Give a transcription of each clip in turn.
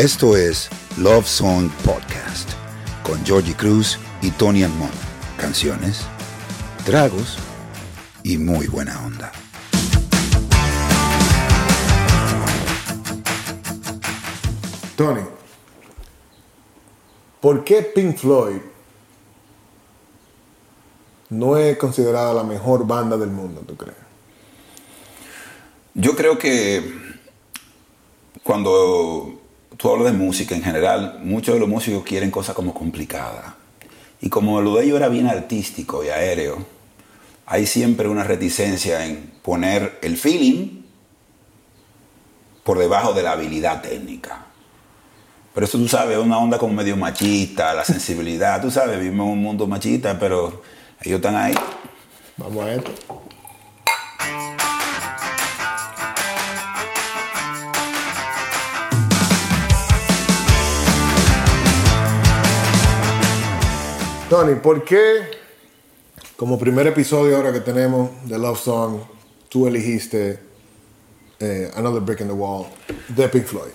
Esto es Love Song Podcast con Georgie Cruz y Tony Almond. Canciones, tragos y muy buena onda. Tony, ¿por qué Pink Floyd no es considerada la mejor banda del mundo, tú crees? Yo creo que cuando tú hablas de música en general, muchos de los músicos quieren cosas como complicadas. Y como lo de ellos era bien artístico y aéreo, hay siempre una reticencia en poner el feeling por debajo de la habilidad técnica. Pero eso tú sabes, es una onda como medio machista, la sensibilidad, tú sabes, vivimos en un mundo machista, pero ellos están ahí. Vamos a esto. Tony, ¿por qué como primer episodio ahora que tenemos de Love Song, tú elegiste eh, Another Brick in the Wall de Pink Floyd?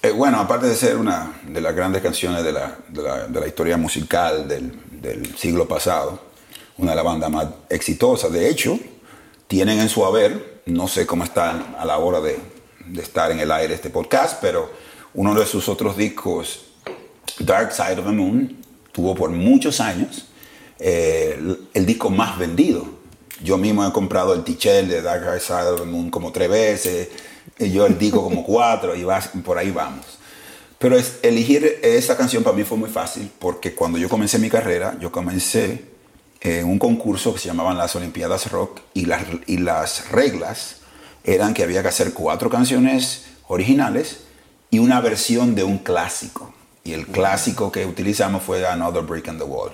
Eh, bueno, aparte de ser una de las grandes canciones de la, de la, historia musical del, del, siglo pasado, una de las bandas más exitosas, de hecho, tienen en su haber, no sé cómo están a la hora de, de estar en el aire este podcast, pero uno de sus otros discos, Dark Side of the Moon, tuvo por muchos años eh, el, disco más vendido. Yo mismo he comprado el Tichel de Dark Side of the Moon como tres veces, y yo el disco como cuatro, y va, por ahí vamos. Pero es, elegir esa canción para mí fue muy fácil, porque cuando yo comencé mi carrera, yo comencé en un concurso que se llamaban las Olimpiadas Rock, y las, y las reglas eran que había que hacer cuatro canciones originales y una versión de un clásico. Y el clásico que utilizamos fue Another Brick in the Wall.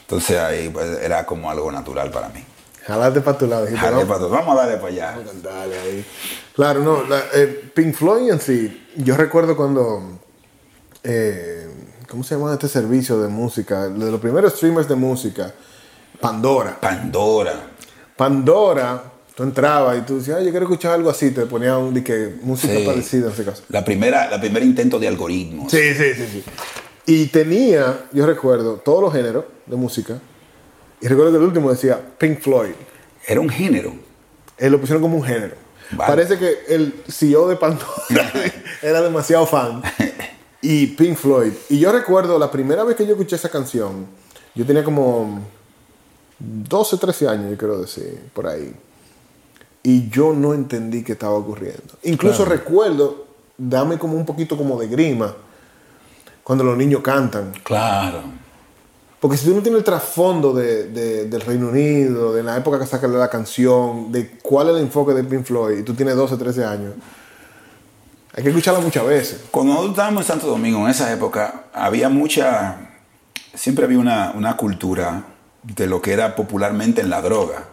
Entonces ahí pues, era como algo natural para mí. Jalate para tu lado. Jalate para tu Vamos a darle para allá. Dale ahí. Claro, no. La, eh, Pink Floyd en sí, yo recuerdo cuando. Eh, ¿Cómo se llama este servicio de música? De los primeros streamers de música. Pandora. Pandora. Pandora. Tú entrabas y tú decías, yo quiero escuchar algo así. Te ponía un que música sí. parecida en ese caso. La primera, la primer intento de algoritmos. Sí, sí, sí, sí. Y tenía, yo recuerdo, todos los géneros de música. Y recuerdo que el último decía Pink Floyd. Era un género. Él lo pusieron como un género. Vale. Parece que el CEO de Pandora era demasiado fan. Y Pink Floyd. Y yo recuerdo la primera vez que yo escuché esa canción, yo tenía como 12, 13 años, yo quiero decir, por ahí. Y yo no entendí qué estaba ocurriendo. Incluso claro. recuerdo, dame como un poquito como de grima, cuando los niños cantan. Claro. Porque si tú no tienes el trasfondo de, de, del Reino Unido, de la época que sacaron la canción, de cuál es el enfoque de Pink Floyd, y tú tienes 12, 13 años, hay que escucharla muchas veces. Cuando nosotros estábamos en Santo Domingo, en esa época, había mucha, siempre había una, una cultura de lo que era popularmente en la droga.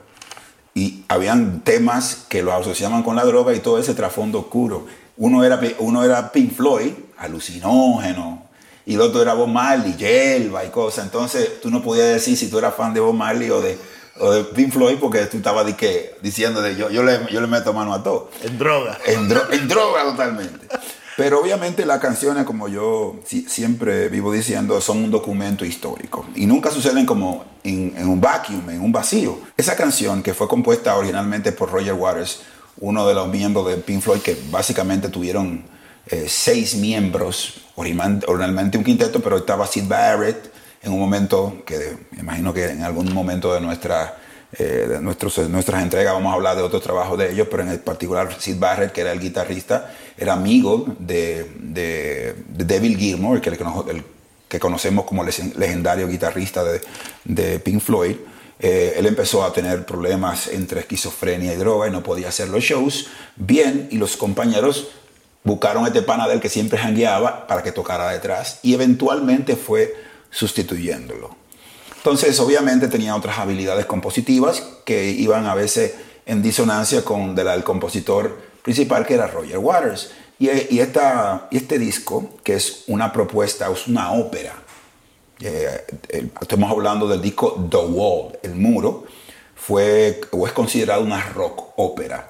Y habían temas que lo asociaban con la droga y todo ese trasfondo oscuro. Uno era, uno era Pink Floyd, alucinógeno, y el otro era Bob Marley, hierba y cosas. Entonces tú no podías decir si tú eras fan de Bob Marley o de, o de Pink Floyd porque tú estabas de que, diciendo de yo, yo, le, yo le meto mano a todo. En droga. En, dro en droga totalmente. Pero obviamente las canciones, como yo siempre vivo diciendo, son un documento histórico. Y nunca suceden como en, en, un vacuum, en un vacío. Esa canción que fue compuesta originalmente por Roger Waters, uno de los miembros de Pink Floyd que básicamente tuvieron eh, seis miembros, originalmente un quinteto, pero estaba Sid Barrett en un momento que me imagino que en algún momento de nuestra eh, de nuestros, nuestras entregas vamos a hablar de otros trabajos de ellos, pero en el particular Sid Barrett, que era el guitarrista, era amigo de, de, de David Gilmour, que, el, que conocemos como el legendario guitarrista de, de Pink Floyd. Eh, él empezó a tener problemas entre esquizofrenia y droga y no podía hacer los shows bien y los compañeros buscaron a este pana del que siempre jangueaba para que tocara detrás y eventualmente fue sustituyéndolo. Entonces, obviamente tenía otras habilidades compositivas que iban a veces en disonancia con la del compositor principal, que era Roger Waters. Y, y, esta, y este disco, que es una propuesta, es una ópera, eh, estamos hablando del disco The Wall, El Muro, fue o es considerado una rock ópera.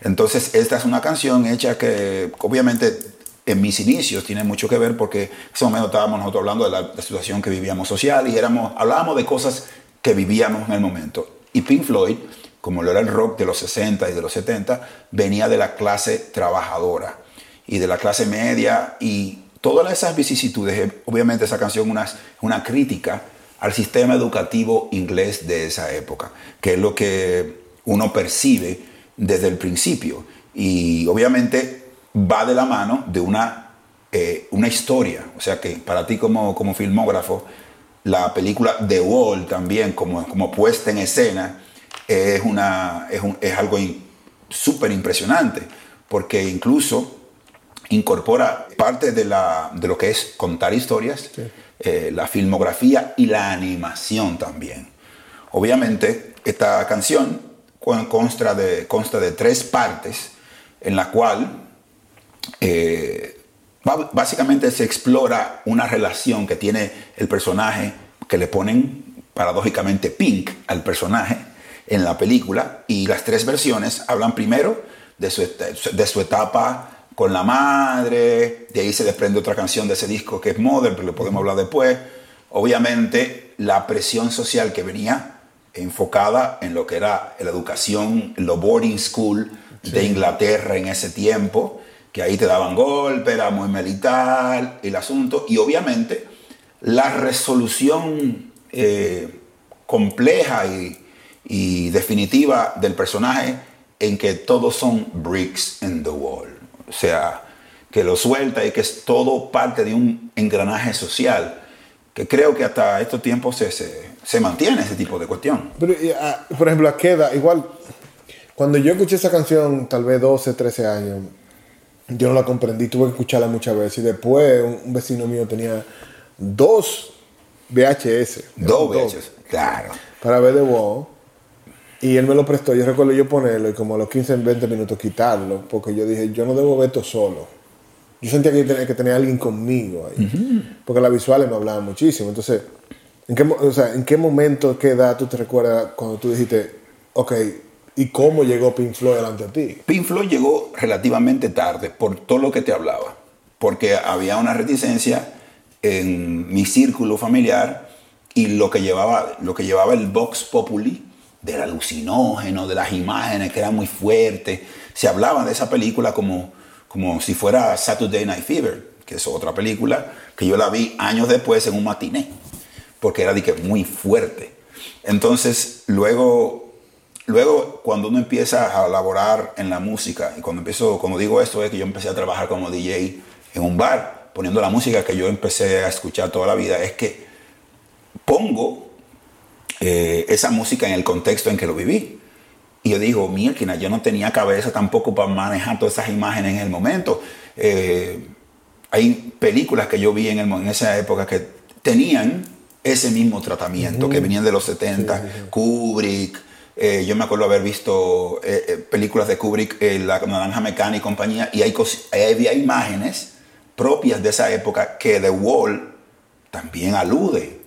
Entonces, esta es una canción hecha que, obviamente, en mis inicios tiene mucho que ver porque en ese momento estábamos nosotros hablando de la, situación que vivíamos social y éramos, hablábamos de cosas que vivíamos en el momento. Y Pink Floyd, como lo era el rock de los 60 y de los 70, venía de la clase trabajadora y de la clase media y todas esas vicisitudes, eh, obviamente esa canción es una crítica al sistema educativo inglés de esa época, que es lo que uno percibe desde el principio. Y obviamente va de la mano de una, eh, una historia. O sea que para ti como, como filmógrafo, la película The Wall también, como, como puesta en escena, es, una, es, algo súper impresionante, porque incluso incorpora parte de, la, de lo que es contar historias, eh, la filmografía y la animación también. Obviamente, esta canción consta de, consta de tres partes, en la cual eh, básicamente se explora una relación que tiene el personaje, que le ponen paradójicamente Pink al personaje en la película, y las tres versiones hablan primero de su, de su etapa con la madre, de ahí se desprende otra canción de ese disco que es Mother, pero lo podemos hablar después. Obviamente la presión social que venía enfocada en lo que era la educación, lo boarding school de Inglaterra en ese tiempo, que ahí te daban golpe, era muy militar el asunto, y obviamente la resolución eh, compleja y, y definitiva del personaje en que todos son bricks in the wall. O sea, que lo suelta y que es todo parte de un engranaje social que creo que hasta estos tiempos se, se, mantiene ese tipo de cuestión. Pero, ah, por ejemplo, a queda igual, cuando yo escuché esa canción, tal vez 12, 13 años, yo no la comprendí, tuve que escucharla muchas veces. Y después un, vecino mío tenía dos VHS. Dos VHS, claro. Para ver de Wall. Y él me lo prestó. Yo recuerdo yo ponerlo y como a los 15, 20 minutos quitarlo. Porque yo dije, yo no debo ver esto solo. Yo sentía que tenía que tener alguien conmigo ahí. Porque las visuales me hablaban muchísimo. Entonces, ¿en qué, o sea, ¿en qué momento, qué edad tú te recuerdas cuando tú dijiste, ok, ¿y cómo llegó Pink Floyd delante de ti? Pink Floyd llegó relativamente tarde por todo lo que te hablaba. Porque había una reticencia en mi círculo familiar y lo que llevaba, lo que llevaba el Vox Populi del alucinógeno, de las imágenes que eran muy fuertes. Se hablaba de esa película como como si fuera Saturday Night Fever, que es otra película que yo la vi años después en un matiné, porque era de que muy fuerte. Entonces, luego, luego cuando uno empieza a elaborar en la música, y cuando empiezo, como digo esto, es que yo empecé a trabajar como DJ en un bar, poniendo la música que yo empecé a escuchar toda la vida, es que pongo eh, esa música en el contexto en que lo viví. Y yo digo, mierda, yo no tenía cabeza tampoco para manejar todas esas imágenes en el momento. Eh, hay películas que yo vi en, en, esa época que tenían ese mismo tratamiento, que venían de los 70, Kubrick. Eh, yo me acuerdo haber visto eh, películas de Kubrick, La Naranja Mecánica y compañía, y hay, había imágenes propias de esa época que The Wall también alude.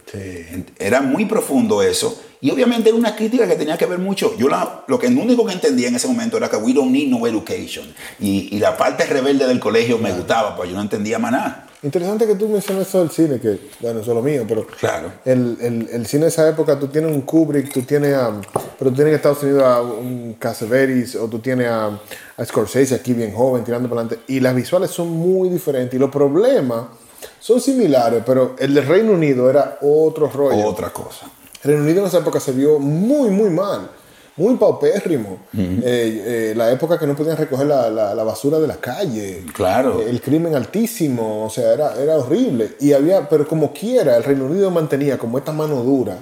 Era muy profundo eso y obviamente era una crítica que tenía que ver mucho. Yo lo que único que entendía en ese momento era que we don't need no education. Y, la parte rebelde del colegio me gustaba, pues yo no entendía más nada. Interesante que tú menciones eso del cine, que bueno, eso es lo mío, pero claro. el, el, cine de esa época, tú tienes un Kubrick, tú tienes a, pero tú tienes en Estados Unidos a un Cassavetes, o tú tienes a, a Scorsese aquí bien joven, tirando para adelante, y las visuales son muy diferentes, y los problemas son similares, pero el del Reino Unido era otro rollo. Otra cosa. Reino Unido en esa época se vio muy, muy mal, muy paupérrimo. Eh, eh, la época que no podían recoger la, la, basura de la calle. Claro. Eh, el crimen altísimo, o sea, era, era horrible. Y había, pero como quiera, el Reino Unido mantenía como esta mano dura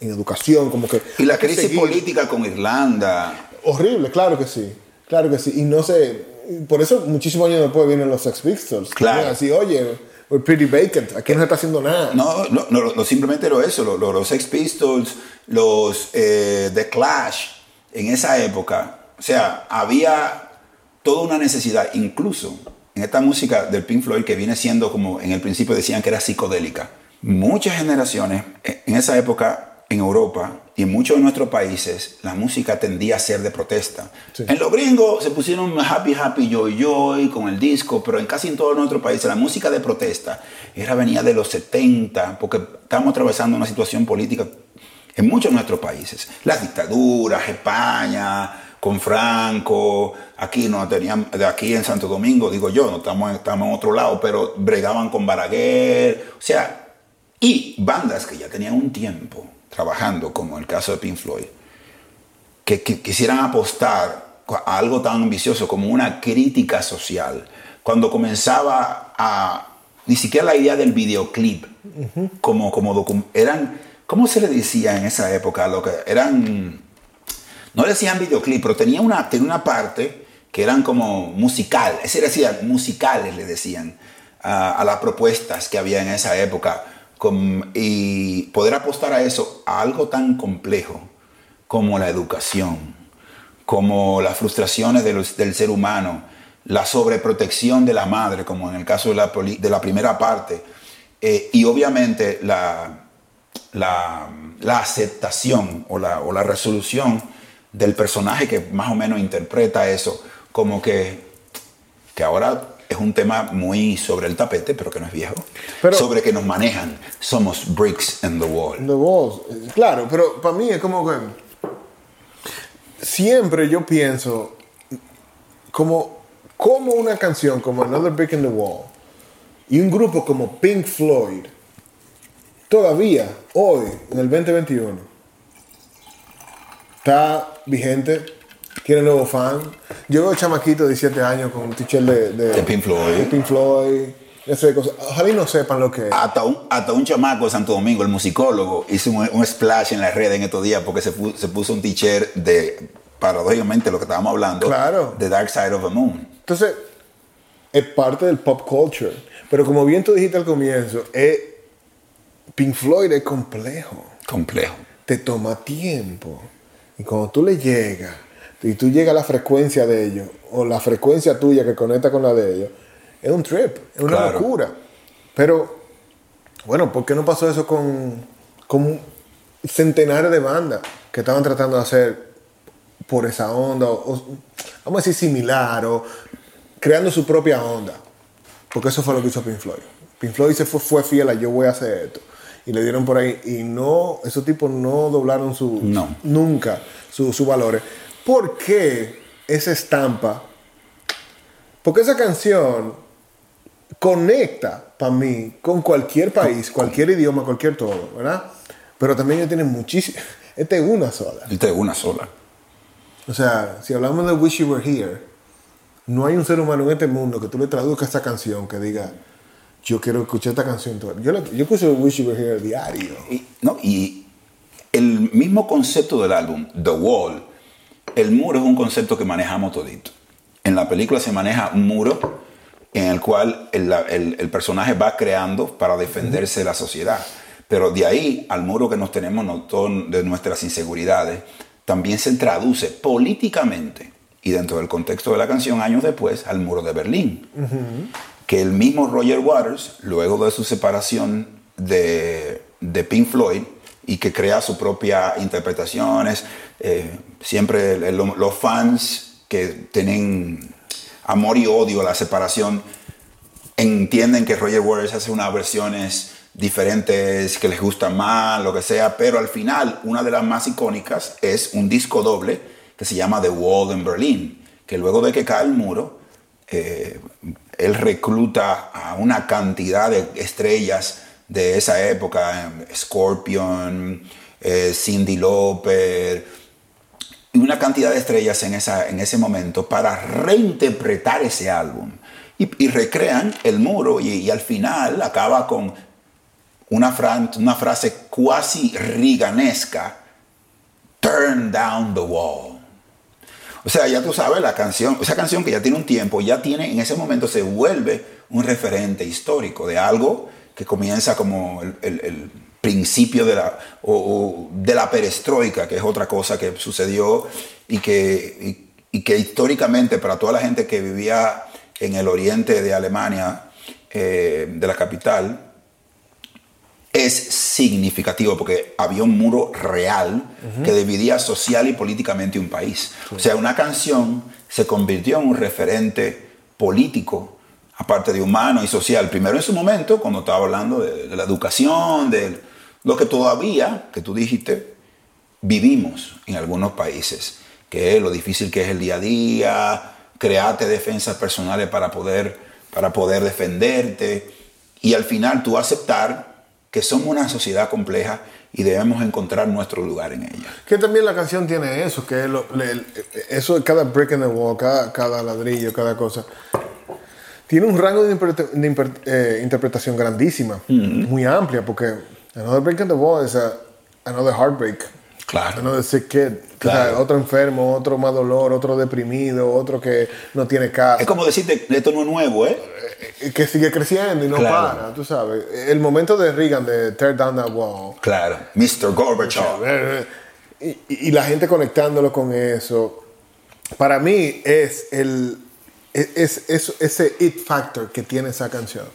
en educación, como que... Y la crisis política con Irlanda. Horrible, claro que sí. Claro que sí. Y no sé, por eso muchísimos años después vienen los Sex Pistols. Claro. Así, oye pretty vacant. Aquí no está haciendo nada. No, no, no, simplemente lo eso. los Sex Pistols, los eh, The Clash, en esa época. O sea, había toda una necesidad, incluso en esta música del Pink Floyd que viene siendo como en el principio decían que era psicodélica. Muchas generaciones en esa época en Europa y en muchos de nuestros países la música tendía a ser de protesta. En los gringos se pusieron happy, happy, joy, joy con el disco, pero en casi en todos nuestros países la música de protesta era venía de los 70, porque estamos atravesando una situación política en muchos de nuestros países. Las dictaduras, España, con Franco, aquí no tenían, de aquí en Santo Domingo, digo yo, no estamos, estamos en otro lado, pero bregaban con Baraguer, o sea, y bandas que ya tenían un tiempo trabajando, como el caso de Pink Floyd, que, quisieran apostar a algo tan ambicioso como una crítica social, cuando comenzaba a, ni siquiera la idea del videoclip, como, como eran, ¿cómo se le decía en esa época? Lo que eran no decían videoclip, pero tenía una, tenía una parte que eran como musical, es decir, musicales le decían a, las propuestas que había en esa época. y poder apostar a eso, algo tan complejo como la educación, como las frustraciones del ser humano, la sobreprotección de la madre, como en el caso de la, primera parte, eh, y obviamente la, aceptación o la, o la resolución del personaje que más o menos interpreta eso, como que, que ahora es un tema muy sobre el tapete, pero que no es viejo. sobre que nos manejan. Somos bricks in the wall. the wall. Claro, pero para mí es como que siempre yo pienso como, como una canción como Another Brick in the Wall y un grupo como Pink Floyd todavía hoy en el 2021 está vigente, tiene nuevo fan. Yo veo chamaquito de 17 años con un t-shirt de, de, Pink Floyd. De Pink Floyd. Ojalá no sepan lo que es. Hasta un, hasta un chamaco de Santo Domingo, el musicólogo, hizo un, splash en las redes en estos días porque se, se puso un t-shirt de, paradójicamente, lo que estábamos hablando, claro. The Dark Side of the Moon. Entonces, es parte del pop culture. Pero como bien tú dijiste al comienzo, es, Pink Floyd es complejo. Complejo. Te toma tiempo. Y cuando tú le llegas, y tú llegas a la frecuencia de ellos, o la frecuencia tuya que conecta con la de ellos, es un trip, es una locura. Pero, bueno, ¿por qué no pasó eso con, con centenares de bandas que estaban tratando de hacer por esa onda, o, vamos a decir similar, o creando su propia onda? Porque eso fue lo que hizo Pink Floyd. Pink Floyd se fue, fue fiel a yo voy a hacer esto y le dieron por ahí. Y no, esos tipos no doblaron su, no. nunca sus su valores. ¿Por qué esa estampa? Porque esa canción conecta para mí con cualquier país, cualquier idioma, cualquier todo, ¿verdad? Pero también ellos tienen muchísimo. Esta es una sola. Esta es una sola. O sea, si hablamos de Wish You Were Here, no hay un ser humano en este mundo que tú le traduzcas esta canción que diga, yo quiero escuchar esta canción. Yo, yo escucho Wish You Were Here diario. Y, no, y el mismo concepto del álbum, The Wall, el muro es un concepto que manejamos todito. En la película se maneja un muro en el cual el, el, personaje va creando para defenderse de la sociedad. Pero de ahí al muro que nos tenemos de nuestras inseguridades, también se traduce políticamente y dentro del contexto de la canción años después al muro de Berlín que el mismo Roger Waters, luego de su separación de, Pink Floyd, y que crea sus propias interpretaciones, eh, siempre los fans que tienen amor y odio a la separación entienden que Roger Waters hace unas versiones diferentes que les gustan más, lo que sea, pero al final una de las más icónicas es un disco doble que se llama The Wall in Berlin, que luego de que cae el muro, eh, él recluta a una cantidad de estrellas de esa época, Scorpion, eh, Cindy Lauper, una cantidad de estrellas en, esa, en ese momento para reinterpretar ese álbum. Y, recrean el muro y, al final acaba con una, una frase cuasi riganesca, Turn down the wall. O sea, ya tú sabes, la canción, esa canción que ya tiene un tiempo, ya tiene, en ese momento se vuelve un referente histórico de algo que comienza como el, principio de la, de la perestroika, que es otra cosa que sucedió y que, y, que históricamente para toda la gente que vivía en el oriente de Alemania, eh, de la capital, es significativo porque había un muro real que dividía social y políticamente un país. O sea, una canción se convirtió en un referente político, aparte de humano y social. Primero en su momento, cuando estaba hablando de, de la educación, de lo que todavía, que tú dijiste, vivimos en algunos países, que es lo difícil que es el día a día, crearte defensas personales para poder, para poder defenderte y al final tú aceptar que somos una sociedad compleja y debemos encontrar nuestro lugar en ella. Que también la canción tiene eso, que eso de cada break in the wall, cada, ladrillo, cada cosa, tiene un rango de, eh, interpretación grandísima, muy amplia, porque Another Break in the Wall es Another Heartbreak. Claro. No decir que otro enfermo, otro más dolor, otro deprimido, otro que no tiene casa. Es como decirte, esto no es nuevo, ¿eh? eh que sigue creciendo y no para, tú sabes. El momento de Reagan de Tear Down That Wall. Claro, Mr. Gorbachev. Eh, eh, y, la gente conectándolo con eso. Para mí es el es, ese it factor que tiene esa canción.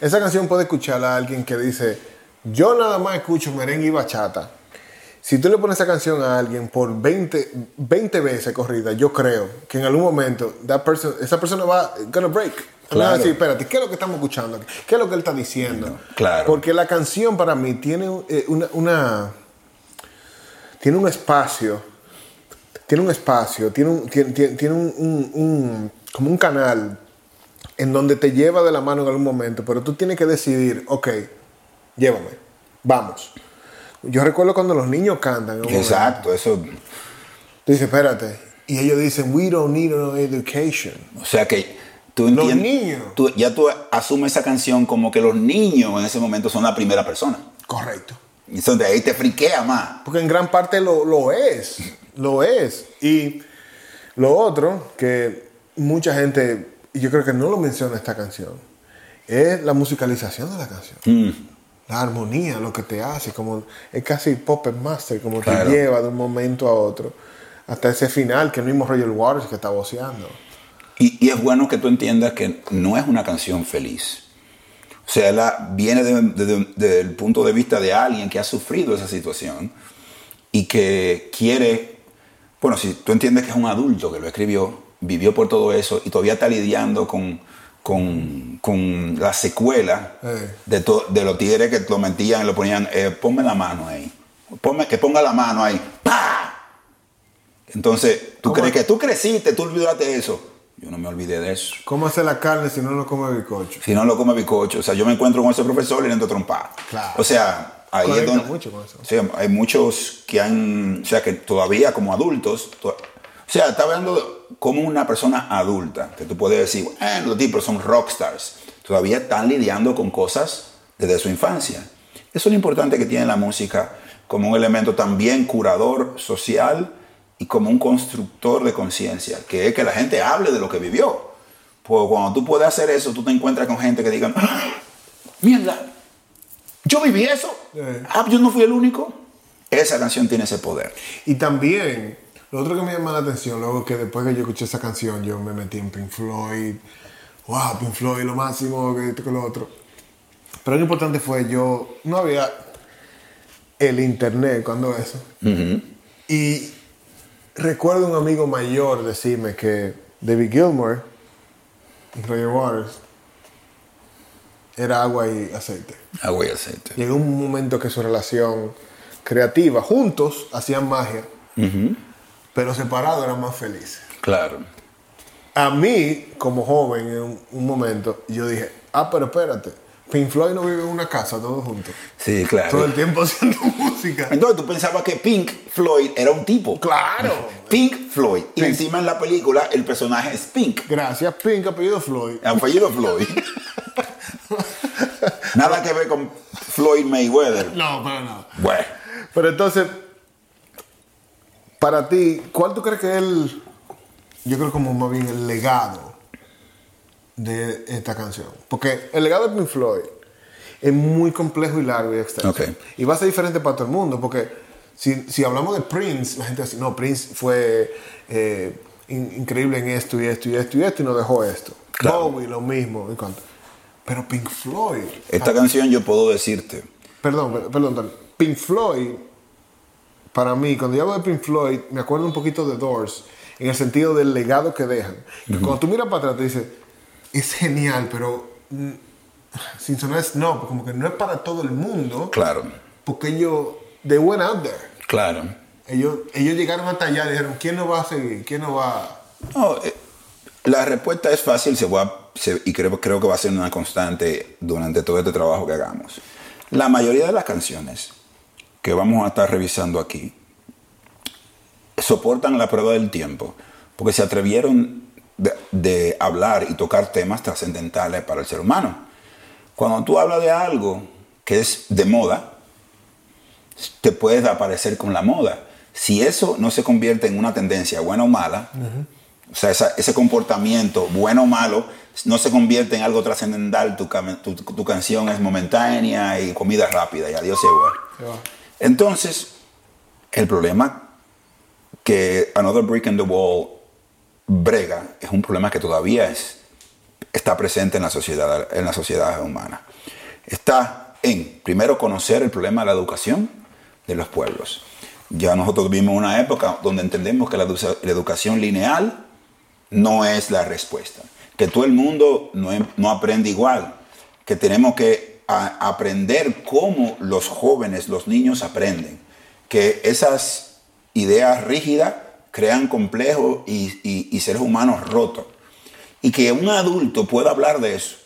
Esa canción puede escucharla a alguien que dice, yo nada más escucho merengue y bachata si tú le pones esa canción a alguien por 20, 20 veces corrida, yo creo que en algún momento esa persona va gonna break. Claro. Va a decir, espérate, ¿qué es lo que estamos escuchando? ¿Qué es lo que él está diciendo? Claro. Porque la canción para mí tiene eh, una, tiene un espacio, tiene un espacio, tiene un, tiene, un, como un canal en donde te lleva de la mano en algún momento, pero tú tienes que decidir, ok, llévame, vamos. Yo recuerdo cuando los niños cantan. Exacto, eso. Tú dices, espérate. Y ellos dicen, we don't need no education. O sea que tú entiendes. Los niños. Tú, ya tú asumes esa canción como que los niños en ese momento son la primera persona. Correcto. Entonces ahí te friquea más. Porque en gran parte lo, lo es. Lo es. Y lo otro, que mucha gente, y yo creo que no lo menciona esta canción, es la musicalización de la canción. Mm la armonía, lo que te hace, como es casi pop master, como te lleva de un momento a otro, hasta ese final, que el mismo Roger Waters que está voceando. Y, es bueno que tú entiendas que no es una canción feliz. O sea, la, viene desde el punto de vista de alguien que ha sufrido esa situación y que quiere, bueno, si tú entiendes que es un adulto que lo escribió, vivió por todo eso y todavía está lidiando con, con, con la secuela eh. de, de los tigres que lo mentían y lo ponían, eh, ponme la mano ahí, ponme, que ponga la mano ahí, ¡Pah! Entonces, tú crees que tú creciste, tú olvidaste eso. Yo no me olvidé de eso. ¿Cómo hace la carne si no lo come bicocho? Si no lo come bicocho. O sea, yo me encuentro con ese profesor y le entro trompada. Claro. O sea, ahí es donde, mucho con eso. O sea, hay muchos que han, o sea, que todavía como adultos, o sea, está hablando como una persona adulta, que tú puedes decir, bueno, los tipos son rockstars, todavía están lidiando con cosas desde su infancia. Eso es lo importante que tiene la música como un elemento también curador social y como un constructor de conciencia, que es que la gente hable de lo que vivió. Pues cuando tú puedes hacer eso, tú te encuentras con gente que diga, ¡Ah! mierda, yo viví eso, ah, yo no fui el único. Esa canción tiene ese poder. Y también lo otro que me llama la atención, luego que después que yo escuché esa canción, yo me metí en Pink Floyd. Wow, Pink Floyd, lo máximo, que esto, que lo otro. Pero lo importante fue, yo no había el internet cuando eso. Y recuerdo un amigo mayor decirme que David Gilmour y Roger Waters era agua y aceite. Agua y aceite. Llegó un momento que su relación creativa, juntos, hacían magia pero separados eran más felices. Claro. A mí, como joven, en un, momento, yo dije, ah, pero espérate, Pink Floyd no vive en una casa todos juntos. Sí, claro. Todo el tiempo haciendo música. Entonces tú pensabas que Pink Floyd era un tipo. Claro. Pink Floyd. Y encima en la película el personaje es Pink. Gracias, Pink, apellido Floyd. Apellido Floyd. Nada que ver con Floyd Mayweather. No, pero no. Bueno. Pero entonces, para ti, ¿cuál tú crees que es el, yo creo como más bien el legado de esta canción? Porque el legado de Pink Floyd es muy complejo y largo y extenso. Y va a ser diferente para todo el mundo, porque si, hablamos de Prince, la gente dice, no, Prince fue eh, increíble en esto y esto y esto y esto y no dejó esto. Bowie, lo mismo. Pero Pink Floyd. Esta canción yo puedo decirte, perdón, perdón, Pink Floyd, para mí, cuando yo hablo de Pink Floyd, me acuerdo un poquito de Doors, en el sentido del legado que dejan. Cuando tú miras para atrás, te dices, es genial, pero mm, sin sonar no, como que no es para todo el mundo. Claro. Porque ellos, they went out there. Claro. Ellos, ellos llegaron hasta allá y dijeron, ¿quién nos va a seguir? ¿Quién nos va No, eh, la respuesta es fácil se va, y creo, creo que va a ser una constante durante todo este trabajo que hagamos. La mayoría de las canciones que vamos a estar revisando aquí soportan la prueba del tiempo, porque se atrevieron de, hablar y tocar temas trascendentales para el ser humano. Cuando tú hablas de algo que es de moda, te puedes aparecer con la moda. Si eso no se convierte en una tendencia buena o mala, o sea, ese comportamiento bueno o malo no se convierte en algo trascendental, tu, tu, canción es momentánea y comida rápida y adiós se va. Entonces, el problema que Another Brick in the Wall brega es un problema que todavía es, está presente en la, sociedad, en la humana. Está en, primero, conocer el problema de la educación de los pueblos. Ya nosotros vivimos una época donde entendemos que la, educación lineal no es la respuesta, que todo el mundo no, no aprende igual, que tenemos que aprender cómo los jóvenes, los niños aprenden, que esas ideas rígidas crean complejos y, seres humanos rotos. Y que un adulto pueda hablar de eso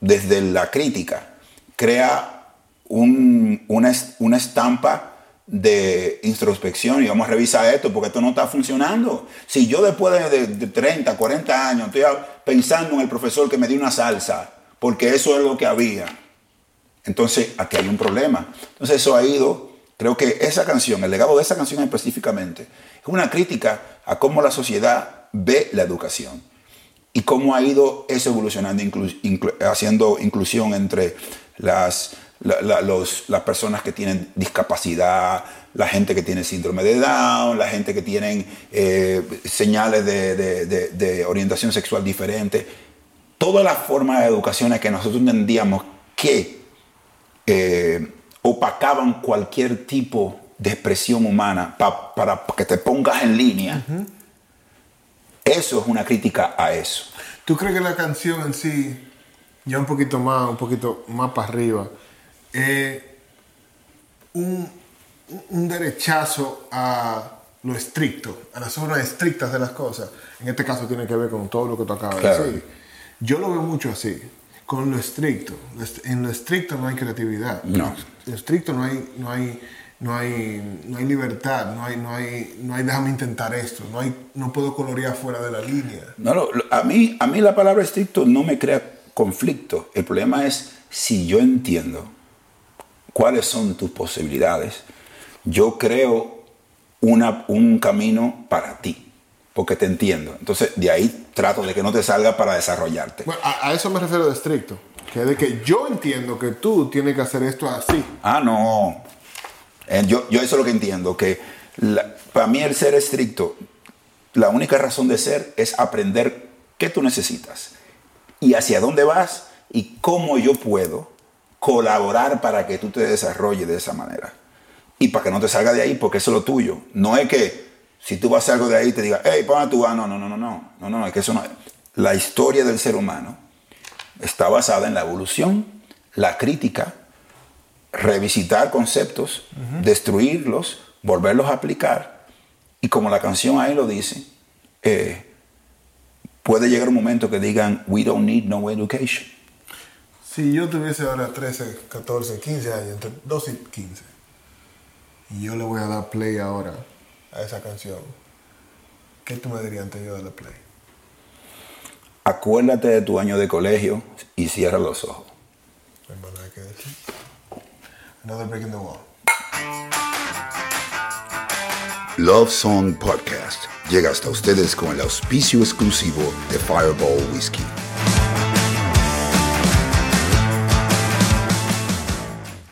desde la crítica, crea una, una estampa de introspección y vamos a revisar esto porque esto no está funcionando. Si yo después de, de, 30, 40 años estoy pensando en el profesor que me dio una salsa, porque eso es lo que había, entonces aquí hay un problema. Entonces eso ha ido Creo que esa canción, el legado de esa canción específicamente, es una crítica a cómo la sociedad ve la educación y cómo ha ido eso evolucionando, haciendo inclusión entre las, las personas que tienen discapacidad, la gente que tiene síndrome de Down, la gente que tienen eh, señales de, orientación sexual diferente. Todas las formas de educación que nosotros entendíamos que eh, opacaban cualquier tipo de expresión humana para que te pongas en línea. Eso es una crítica a eso. ¿Tú crees que la canción en sí, ya un poquito más, un poquito más para arriba, es un, derechazo a lo estricto, a las zonas estrictas de las cosas? En este caso tiene que ver con todo lo que tú acabas de decir. Yo lo veo mucho así con lo estricto. En lo estricto no hay creatividad. No. En lo estricto no hay, no hay, no hay, no hay libertad, no hay, no hay, no hay déjame intentar esto, no hay, no puedo colorear fuera de la línea. No, no, a mí, a mí la palabra estricto no me crea conflicto. El problema es si yo entiendo cuáles son tus posibilidades, yo creo una, un camino para ti porque te entiendo. Entonces, de ahí trato de que no te salga para desarrollarte. Bueno, a, eso me refiero de estricto. Que de que yo entiendo que tú tienes que hacer esto así. Ah, no. Eh, yo, yo eso es lo que entiendo, que para mí el ser estricto, la única razón de ser es aprender qué tú necesitas y hacia dónde vas y cómo yo puedo colaborar para que tú te desarrolles de esa manera. Y para que no te salga de ahí, porque eso es lo tuyo. No es que si tú vas a algo de ahí, te diga, hey, pon tu no, no, no, no, no, no, no, es que eso no. La historia del ser humano está basada en la evolución, la crítica, revisitar conceptos, destruirlos, volverlos a aplicar. Y como la canción ahí lo dice, eh, puede llegar un momento que digan, we don't need no education. Si yo tuviese ahora 13, 14, 15 años, entre 12 y 15, y yo le voy a dar play ahora a esa canción, ¿qué tú me dirías antes de darle play? Acuérdate de tu año de colegio y cierra los ojos. Hay que decir. Another Breaking the Wall. Love Song Podcast llega hasta ustedes con el auspicio exclusivo de Fireball Whiskey.